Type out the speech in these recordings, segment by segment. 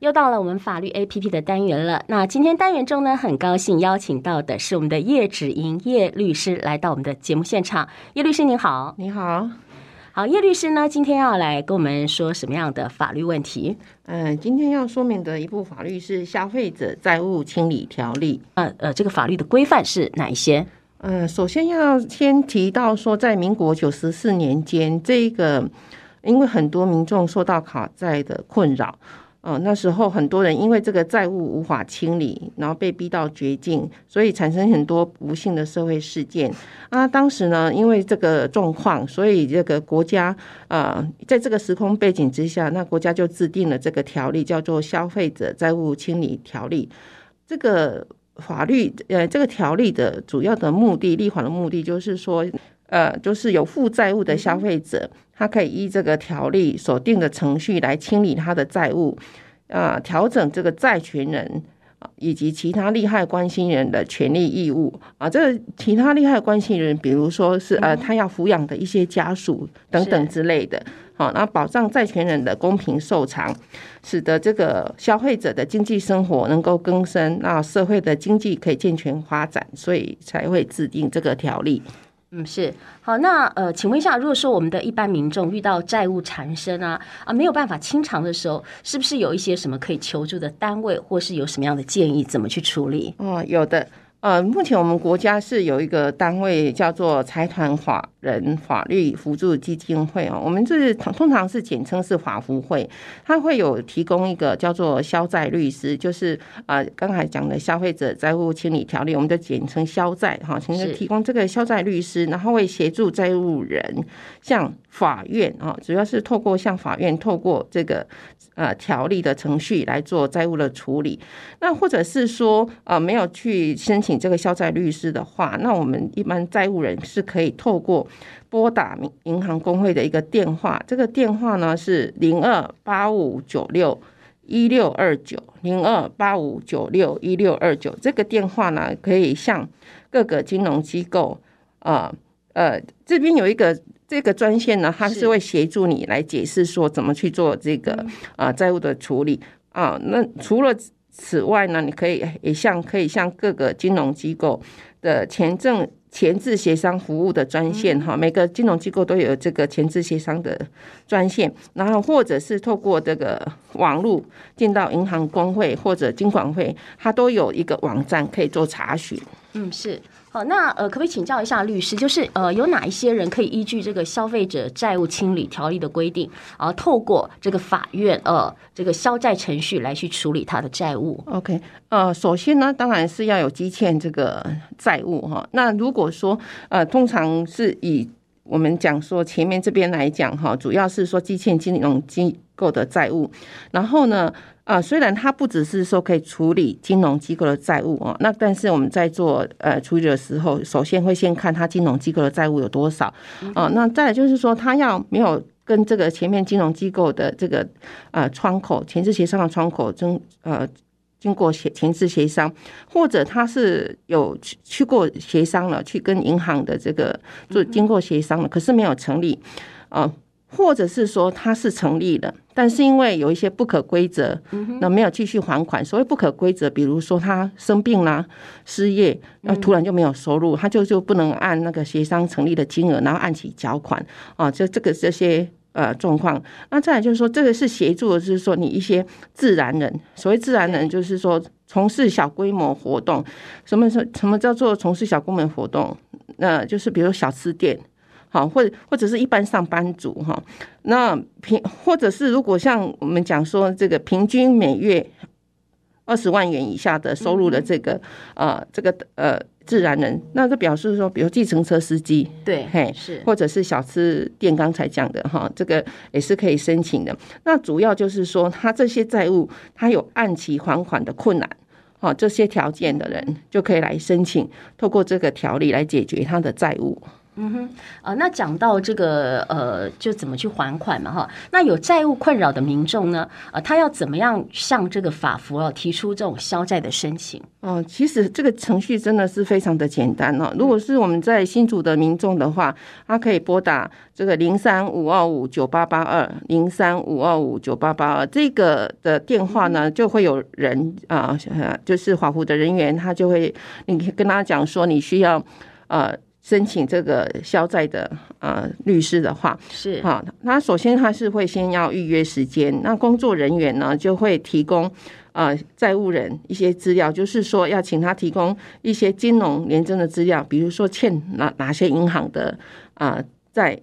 又到了我们法律 APP 的单元了。那今天单元中呢，很高兴邀请到的是我们的叶芷莹叶律师来到我们的节目现场。叶律师您好，你好，好，叶律师呢，今天要来跟我们说什么样的法律问题？嗯、呃，今天要说明的一部法律是《消费者债务清理条例》。呃呃，这个法律的规范是哪一些？嗯、呃，首先要先提到说，在民国九十四年间，这个因为很多民众受到卡债的困扰。哦，那时候很多人因为这个债务无法清理，然后被逼到绝境，所以产生很多不幸的社会事件啊。当时呢，因为这个状况，所以这个国家啊，在这个时空背景之下，那国家就制定了这个条例，叫做《消费者债务清理条例》。这个法律呃，这个条例的主要的目的，立法的目的就是说，呃，就是有负债务的消费者。他可以依这个条例所定的程序来清理他的债务，啊，调整这个债权人以及其他利害关系人的权利义务啊。这个其他利害关系人，比如说是呃，他要抚养的一些家属等等之类的，好，那保障债权人的公平受偿，使得这个消费者的经济生活能够更生，那社会的经济可以健全发展，所以才会制定这个条例。嗯，是好。那呃，请问一下，如果说我们的一般民众遇到债务缠身啊啊没有办法清偿的时候，是不是有一些什么可以求助的单位，或是有什么样的建议，怎么去处理？哦，有的。呃，目前我们国家是有一个单位叫做财团法人法律辅助基金会哦，我们这是通常是简称是法扶会，它会有提供一个叫做消债律师，就是呃刚才讲的消费者债务清理条例，我们就简称消债哈，请提供这个消债律师，然后会协助债务人向法院啊，主要是透过向法院透过这个。呃，条例的程序来做债务的处理，那或者是说，呃，没有去申请这个消债律师的话，那我们一般债务人是可以透过拨打银行工会的一个电话，这个电话呢是零二八五九六一六二九零二八五九六一六二九，这个电话呢可以向各个金融机构，啊、呃，呃，这边有一个。这个专线呢，它是会协助你来解释说怎么去做这个啊债务的处理啊。那除了此外呢，你可以也向可以向各个金融机构的前证前置协商服务的专线哈，每个金融机构都有这个前置协商的专线，然后或者是透过这个网络进到银行工会或者金管会，它都有一个网站可以做查询。嗯，是。好，那呃，可不可以请教一下律师，就是呃，有哪一些人可以依据这个消费者债务清理条例的规定，啊，透过这个法院呃这个消债程序来去处理他的债务？OK，呃，首先呢，当然是要有积欠这个债务哈。那如果说呃，通常是以我们讲说前面这边来讲哈，主要是说积欠金融机构的债务，然后呢。啊，虽然它不只是说可以处理金融机构的债务哦，那但是我们在做呃处理的时候，首先会先看它金融机构的债务有多少啊。那再来就是说，它要没有跟这个前面金融机构的这个呃窗口前置协商的窗口经呃经过协前置协商，或者他是有去去过协商了，去跟银行的这个做经过协商了，可是没有成立啊。或者是说它是成立的，但是因为有一些不可规则，那没有继续还款。所谓不可规则，比如说他生病啦、失业，那突然就没有收入，他就就不能按那个协商成立的金额，然后按期缴款啊。就这个这些呃状况，那再来就是说，这个是协助的，就是说你一些自然人，所谓自然人，就是说从事小规模活动。什么什什么叫做从事小规模活动？那就是比如小吃店。好，或者或者是一般上班族哈，那平或者是如果像我们讲说这个平均每月二十万元以下的收入的这个呃这个呃自然人，那就表示说，比如计程车司机，对，嘿是，或者是小吃店刚才讲的哈，这个也是可以申请的。那主要就是说，他这些债务他有按期还款的困难，好，这些条件的人就可以来申请，透过这个条例来解决他的债务。嗯哼，啊、呃，那讲到这个呃，就怎么去还款嘛，哈，那有债务困扰的民众呢，呃，他要怎么样向这个法服哦提出这种消债的申请？哦，其实这个程序真的是非常的简单哦。如果是我们在新竹的民众的话，他可以拨打这个零三五二五九八八二零三五二五九八八二这个的电话呢，就会有人啊、呃，就是法服的人员，他就会你跟他讲说你需要呃申请这个消债的呃律师的话是好，他首先他是会先要预约时间，那工作人员呢就会提供。呃，债务人一些资料，就是说要请他提供一些金融廉政的资料，比如说欠哪哪些银行的啊债呃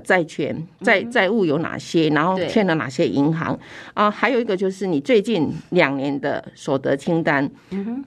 债权债债务有哪些，然后欠了哪些银行。啊，还有一个就是你最近两年的所得清单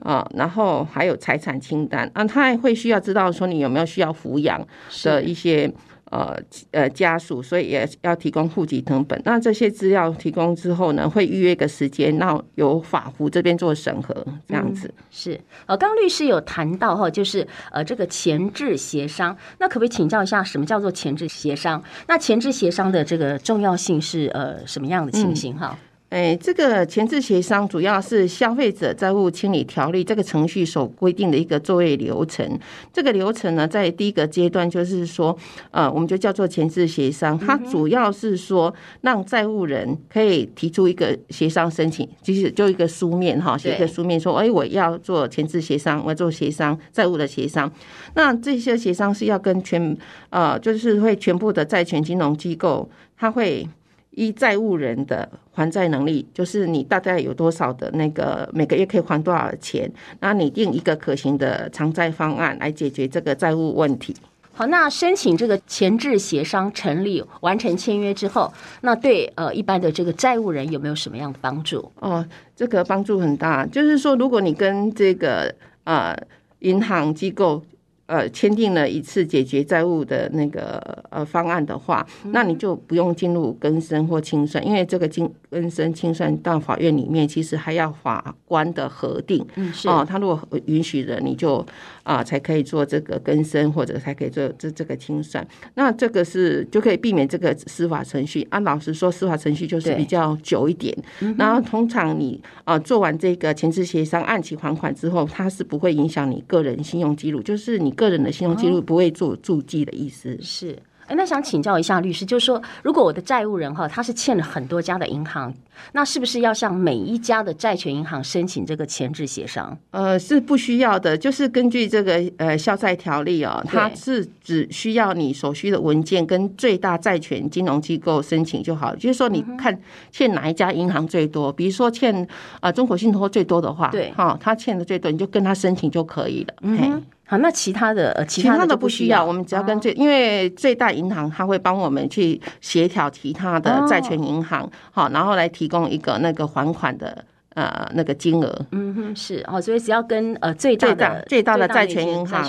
啊，然后还有财产清单。啊，他还会需要知道说你有没有需要抚养的一些。呃呃，家属，所以也要提供户籍成本。那这些资料提供之后呢，会预约个时间，那由法务这边做审核，这样子。是呃，刚律师有谈到哈，就是呃这个前置协商，那可不可以请教一下，什么叫做前置协商？那前置协商的这个重要性是呃什么样的情形哈？哎，这个前置协商主要是消费者债务清理条例这个程序所规定的一个作业流程。这个流程呢，在第一个阶段就是说，呃，我们就叫做前置协商。它主要是说，让债务人可以提出一个协商申请，就是就一个书面哈，写一个书面说，哎，我要做前置协商，我要做协商债务的协商。那这些协商是要跟全呃，就是会全部的债权金融机构，它会。依债务人的还债能力，就是你大概有多少的那个每个月可以还多少钱，那拟定一个可行的偿债方案来解决这个债务问题。好，那申请这个前置协商成立完成签约之后，那对呃一般的这个债务人有没有什么样的帮助？哦，这个帮助很大，就是说如果你跟这个呃银行机构。呃，签订了一次解决债务的那个呃方案的话，那你就不用进入更生或清算，因为这个经更生清算到法院里面，其实还要法官的核定。嗯，是哦，他如果允许了，你就啊、呃、才可以做这个更生，或者才可以做这这个清算。那这个是就可以避免这个司法程序。按、啊、老实说，司法程序就是比较久一点。然后通常你啊、呃、做完这个前置协商，按期还款之后，它是不会影响你个人信用记录，就是你。个人的信用记录不会做注记的意思是。哎，那想请教一下律师，就是说，如果我的债务人哈，他是欠了很多家的银行，那是不是要向每一家的债权银行申请这个前置协商？呃，是不需要的，就是根据这个呃消债条例哦，它是只需要你所需的文件跟最大债权金融机构申请就好。就是说，你看欠哪一家银行最多，比如说欠啊、呃、中国信托最多的话，对，哈，他欠的最多，你就跟他申请就可以了。嗯。好，那其他的呃，其他的不需要，我们只要跟最，因为最大银行他会帮我们去协调其他的债权银行，好，然后来提供一个那个还款的。呃，那个金额，嗯哼，是哦，所以只要跟呃最大的最大的债权银行，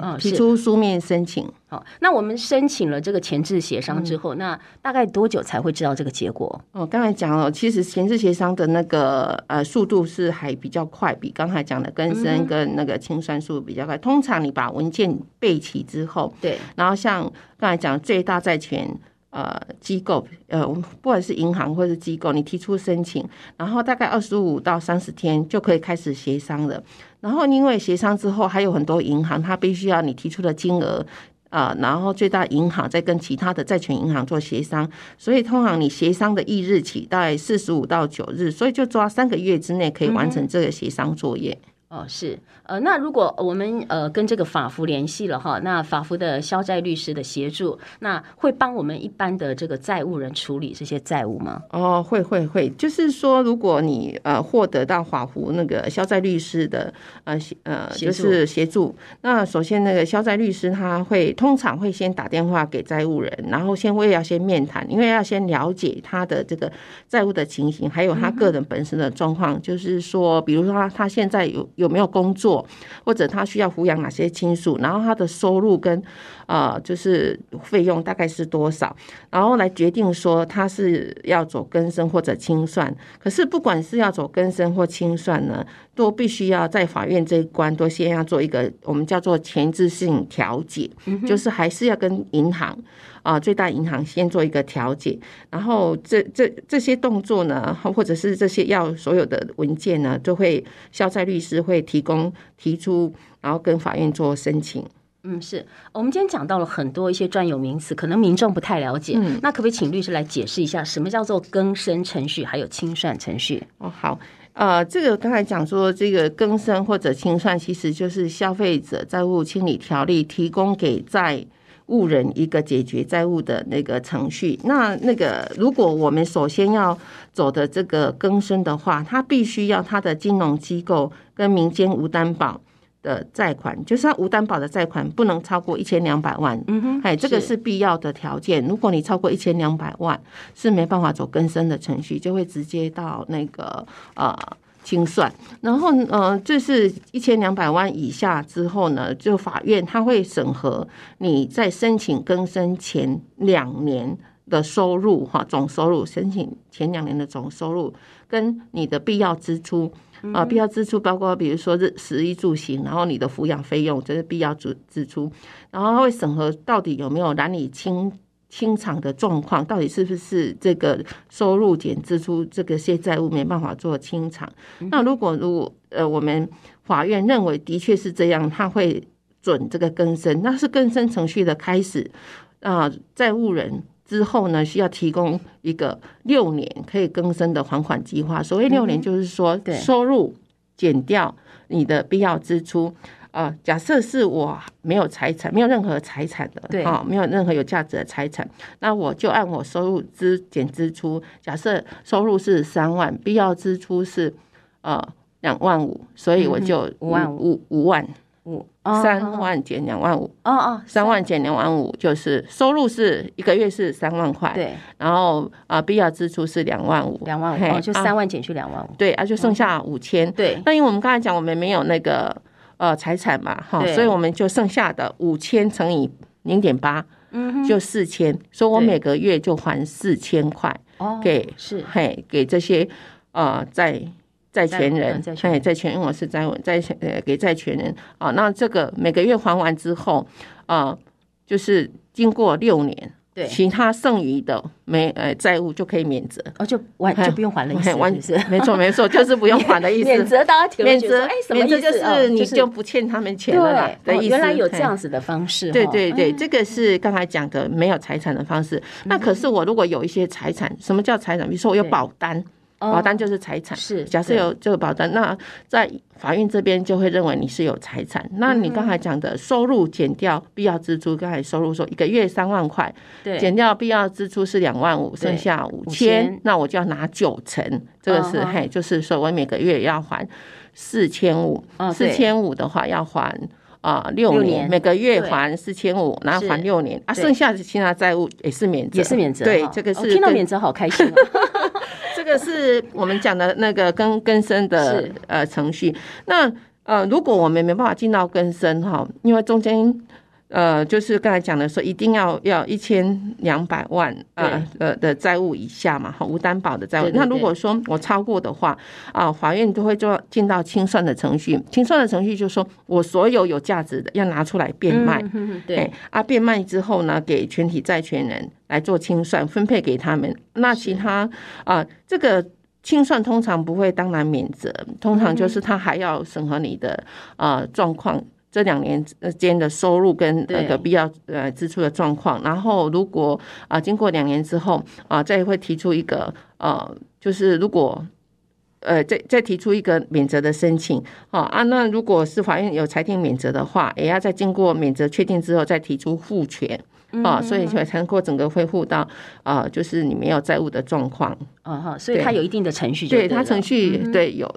嗯，提出书面申请。好，那我们申请了这个前置协商之后，那大概多久才会知道这个结果？哦，刚才讲了，其实前置协商的那个呃速度是还比较快，比刚才讲的更生跟那个清算速度比较快。通常你把文件备齐之后，对，然后像刚才讲最大债权。呃，机构呃，我们不管是银行或者是机构，你提出申请，然后大概二十五到三十天就可以开始协商了。然后因为协商之后，还有很多银行，它必须要你提出的金额啊、然后最大银行再跟其他的债权银行做协商，所以通常你协商的一日起大概四十五到九日，所以就抓三个月之内可以完成这个协商作业。哦，是，呃，那如果我们呃跟这个法服联系了哈，那法服的消债律师的协助，那会帮我们一般的这个债务人处理这些债务吗？哦，会会会，就是说，如果你呃获得到法服那个消债律师的呃呃就是协助，那首先那个消债律师他会通常会先打电话给债务人，然后先会要先面谈，因为要先了解他的这个债务的情形，还有他个人本身的状况，嗯、就是说，比如说他他现在有。有没有工作，或者他需要抚养哪些亲属，然后他的收入跟呃就是费用大概是多少，然后来决定说他是要走更生或者清算。可是不管是要走更生或清算呢，都必须要在法院这一关都先要做一个我们叫做前置性调解，就是还是要跟银行。啊，最大银行先做一个调解，然后这这这些动作呢，或者是这些要所有的文件呢，都会消债律师会提供提出，然后跟法院做申请。嗯，是我们今天讲到了很多一些专有名词，可能民众不太了解。嗯，那可不可以请律师来解释一下，什么叫做更生程序，还有清算程序？哦，好，呃，这个刚才讲说，这个更生或者清算，其实就是消费者债务清理条例提供给债。务人一个解决债务的那个程序，那那个如果我们首先要走的这个更生的话，它必须要它的金融机构跟民间无担保的债款，就是他无担保的债款不能超过一千两百万。嗯哼，哎，这个是必要的条件。如果你超过一千两百万，是没办法走更生的程序，就会直接到那个呃。清算，然后呃，这是一千两百万以下之后呢，就法院他会审核你在申请更生前两年的收入哈，总收入，申请前两年的总收入跟你的必要支出啊，必要支出包括比如说是食衣住行，然后你的抚养费用这是必要支支出，然后他会审核到底有没有难以清。清偿的状况到底是不是这个收入减支出这个些债务没办法做清偿？那如果如果呃我们法院认为的确是这样，他会准这个更生，那是更生程序的开始啊。债务人之后呢，需要提供一个六年可以更生的还款计划。所谓六年，就是说收入减掉你的必要支出。啊，假设是我没有财产，没有任何财产的，对啊，没有任何有价值的财产，那我就按我收入支减支出。假设收入是三万，必要支出是呃两万五，所以我就五万五五万五三万减两万五，哦哦，三万减两万五就是收入是一个月是三万块，对，然后啊必要支出是两万五，两万五，就三万减去两万五，对，啊就剩下五千，对。那因为我们刚才讲，我们没有那个。呃，财产嘛，哈，所以我们就剩下的五千乘以零点八，嗯，就四千，所以我每个月就还四千块，给是。嘿，给这些呃债债权人，嘿，债权人。我是债务债呃给债权人。啊，那这个每个月还完之后，啊，就是经过六年。对，其他剩余的没呃债务就可以免责，哦，就完就不用还了，意思是是？没错没错，就是不用还的意思。免责大家免责，哎，什么意思？就是你就不欠他们钱了啦。对，原来有这样子的方式。对对对，这个是刚才讲的没有财产的方式。那可是我如果有一些财产，什么叫财产？比如说我有保单。保单就是财产，是假设有这个保单，那在法院这边就会认为你是有财产。那你刚才讲的收入减掉必要支出，刚才收入说一个月三万块，对，减掉必要支出是两万五，剩下五千，那我就要拿九成，这个是嘿，就是说我每个月要还四千五，四千五的话要还啊六年，每个月还四千五，然后还六年啊，剩下的其他债务也是免责，也是免责。对，这个是听到免责好开心。这 个是我们讲的那个更更深的呃程序。那呃，如果我们没办法进到更深哈，因为中间呃，就是刚才讲的说，一定要要一千两百万呃呃的债务以下嘛，哈，无担保的债务。对对对，那如果说我超过的话啊，法院都会做进到清算的程序。清算的程序就是说我所有有价值的要拿出来变卖，嗯、对啊，变卖之后呢，给全体债权人。来做清算，分配给他们。那其他啊、呃，这个清算通常不会当然免责，通常就是他还要审核你的啊状况，这两年间的收入跟那个必要呃支出的状况。然后如果啊、呃、经过两年之后啊、呃，再会提出一个呃，就是如果呃再再提出一个免责的申请啊啊，那如果是法院有裁定免责的话，也要再经过免责确定之后再提出复权。啊，所以才才能够整个恢复到啊，就是你没有债务的状况。啊哈，所以它有一定的程序对，它程序对有。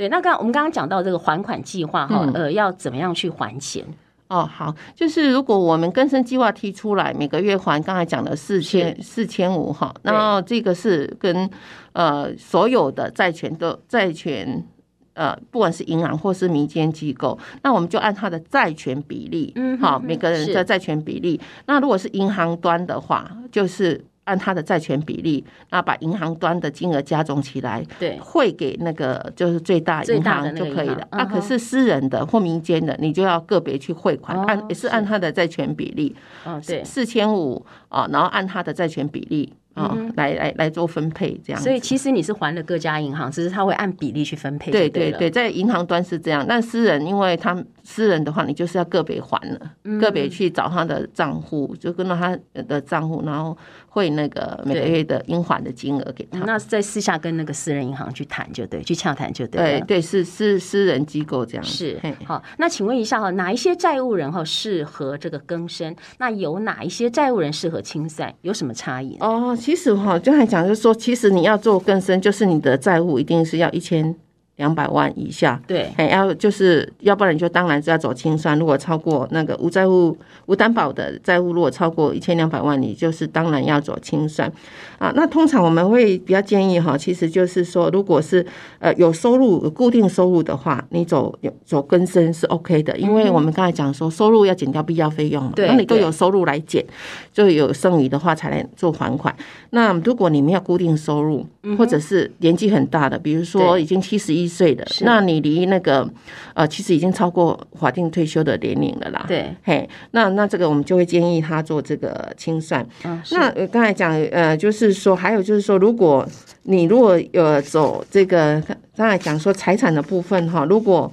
对，那刚我们刚刚讲到这个还款计划哈，呃，要怎么样去还钱？哦，好，就是如果我们更生计划提出来，每个月还刚才讲的四千四千五哈，然后这个是跟呃所有的债权的债权。呃，不管是银行或是民间机构，那我们就按他的债权比例，嗯，好，每个人的债权比例。那如果是银行端的话，就是。按他的债权比例，那把银行端的金额加总起来，对，汇给那个就是最大银行就可以了。啊，可是私人的或民间的，你就要个别去汇款，按也是按他的债权比例。嗯，对，四千五啊，然后按他的债权比例。啊、哦，来来来做分配这样，所以其实你是还了各家银行，只是他会按比例去分配。对对对，在银行端是这样，但私人，因为他私人的话，你就是要个别还了，嗯、个别去找他的账户，就跟到他的账户，然后汇那个每个月的应还的金额给他。那在私下跟那个私人银行去谈就对，去洽谈就对。对对，是是私人机构这样。是好，那请问一下哈，哪一些债务人哈适合这个更生？那有哪一些债务人适合清算？有什么差异？哦，其实哈，就还讲就是说，其实你要做更深，就是你的债务一定是要一千两百万以下。对，还要就是要不然你就当然是要走清算。如果超过那个无债务无担保的债务，如果超过一千两百万，你就是当然要走清算。啊，那通常我们会比较建议哈，其实就是说，如果是呃有收入、有固定收入的话，你走走更生是 OK 的，因为我们刚才讲说，收入要减掉必要费用嘛，那你都有收入来减，就有剩余的话才来做还款。那如果你没有固定收入，或者是年纪很大的，比如说已经七十一岁的，那你离那个呃其实已经超过法定退休的年龄了啦。对，嘿，那那这个我们就会建议他做这个清算。那刚才讲呃就是。说还有就是说，如果你如果有走这个刚才讲说财产的部分哈，如果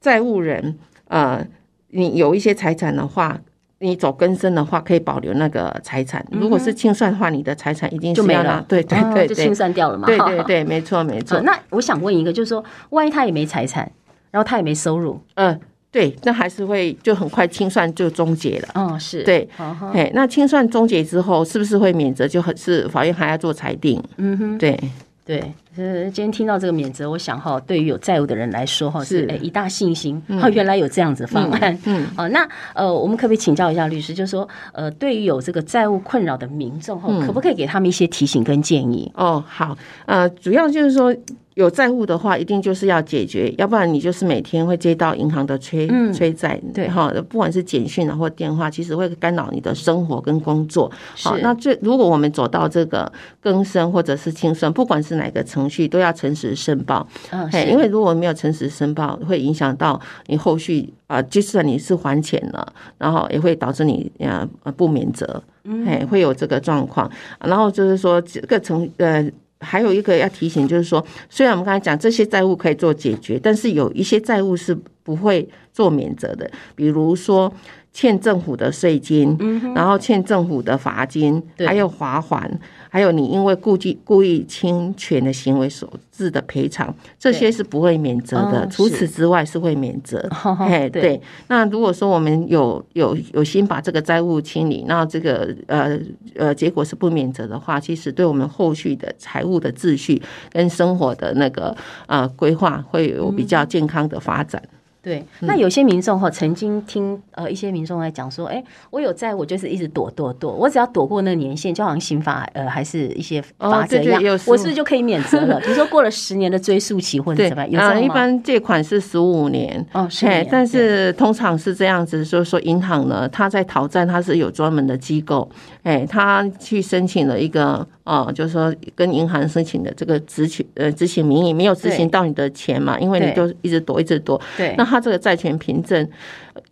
债务人呃你有一些财产的话，你走更生的话可以保留那个财产。如果是清算的话，你的财产已经就没了，对对对，就清算掉了嘛。对对对，没错没错。那我想问一个，就是说，万一他也没财产，然后他也没收入，嗯。对，那还是会就很快清算就终结了。嗯，是对，哎，那清算终结之后，是不是会免责？就很是法院还要做裁定。嗯哼，对对，呃，今天听到这个免责，我想哈，对于有债务的人来说哈，是一大信心。哈，原来有这样子方案。嗯，好，那呃，我们可不可以请教一下律师，就是说，呃，对于有这个债务困扰的民众哈，可不可以给他们一些提醒跟建议？哦，好，呃，主要就是说。有债务的话，一定就是要解决，要不然你就是每天会接到银行的催、嗯、催债，对哈，不管是简讯啊或电话，其实会干扰你的生活跟工作。好，那最如果我们走到这个更生或者是轻生，不管是哪个程序，都要诚实申报。嗯，因为如果没有诚实申报，会影响到你后续啊，就算你是还钱了，然后也会导致你呃不免责，哎，会有这个状况。然后就是说这个程呃。还有一个要提醒，就是说，虽然我们刚才讲这些债务可以做解决，但是有一些债务是不会做免责的，比如说。欠政府的税金，然后欠政府的罚金，还有罚款，还有你因为故意故意侵权的行为所致的赔偿，这些是不会免责的。除此之外是会免责。嘿，对。那如果说我们有有有心把这个债务清理，那这个呃呃结果是不免责的话，其实对我们后续的财务的秩序跟生活的那个呃规划会有比较健康的发展。对，那有些民众哈，曾经听呃一些民众来讲说，哎，我有债，我就是一直躲躲躲，我只要躲过那个年限，就好像刑法呃还是一些法则一样，我是不是就可以免责了？比如说过了十年的追诉期或者怎么样？有啊，一般借款是十五年哦，是，但是通常是这样子，就是说银行呢，他在讨债，他是有专门的机构，哎，他去申请了一个。哦，就是说跟银行申请的这个执行呃执行名义没有执行到你的钱嘛，因为你就一直躲一直躲。对，那他这个债权凭证，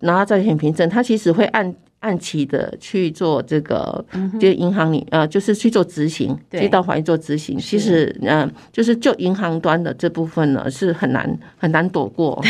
拿到债权凭证，他其实会按。按期的去做这个，就银行里呃，就是去做执行，接到法院做执行。其实，嗯，就是就银行端的这部分呢，是很难很难躲过。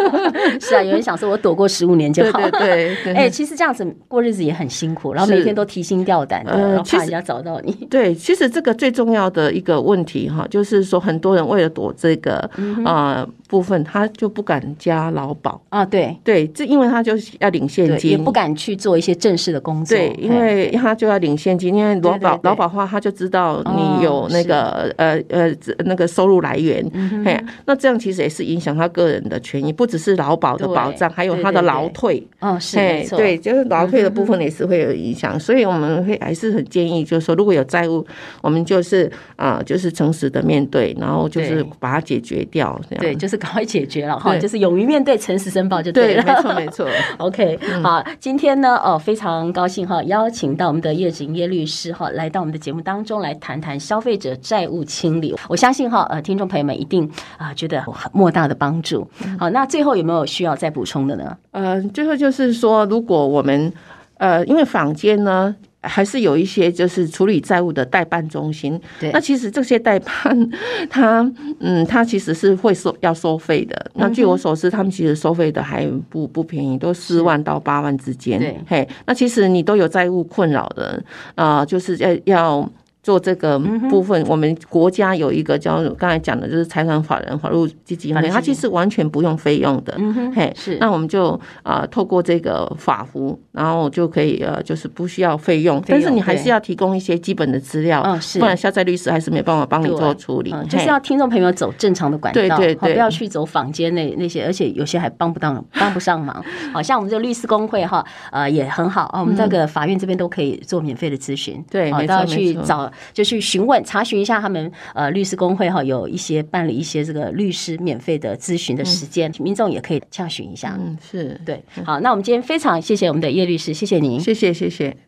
是啊，有人想说，我躲过十五年就好。对 对。哎，其实这样子过日子也很辛苦，然后每天都提心吊胆的，然后怕人家找到你。对，其实这个最重要的一个问题哈，就是说很多人为了躲这个呃部分，他就不敢加劳保啊。对对，这因为他就是要领现金，也不敢去做。一些正式的工作。对，因为他就要领现金，因为劳保劳保话，他就知道你有那个、哦、呃呃那个收入来源。嗯、嘿，那这样其实也是影响他个人的权益，不只是劳保的保障，还有他的劳退。哦，是没错，对，就是劳退的部分也是会有影响、嗯，所以我们会还是很建议，就是说如果有债务，我们就是啊、呃，就是诚实的面对，然后就是把它解决掉。对，就是赶快解决了哈，就是勇于面对，诚实申报就对了。对，没错没错。OK，、嗯、好，今天呢，哦，非常高兴哈，邀请到我们的叶景叶律师哈，来到我们的节目当中来谈谈消费者债务清理。我相信哈，呃，听众朋友们一定啊、觉得很莫大的帮助。好，那最后有没有需要再补充的呢？呃，最后就是说，如果我们呃，因为坊间呢。还是有一些就是处理债务的代办中心，对，那其实这些代办，他嗯，他其实是会收要收费的。那据我所知，他们其实收费的还不不便宜，都四万到八万之间。对，嘿，那其实你都有债务困扰的啊，就是要要。做这个部分，我们国家有一个叫刚才讲的，就是财产法人法律基金会，它其实完全不用费用的。嘿，是。那我们就啊，透过这个法服，然后就可以呃，就是不需要费用，但是你还是要提供一些基本的资料，不然消债律师还是没办法帮你做处理。就是要听众朋友走正常的管道，对对对，不要去走坊间那那些，而且有些还帮不到，帮不上忙。好像我们这个律师公会哈，呃，也很好啊，我们这个法院这边都可以做免费的咨询，对，都要去找。就去询问、查询一下他们呃律师工会哈，有一些办理一些这个律师免费的咨询的时间，民众也可以洽询一下。嗯，是对。好，那我们今天非常谢谢我们的叶律师，谢谢您，谢谢谢谢。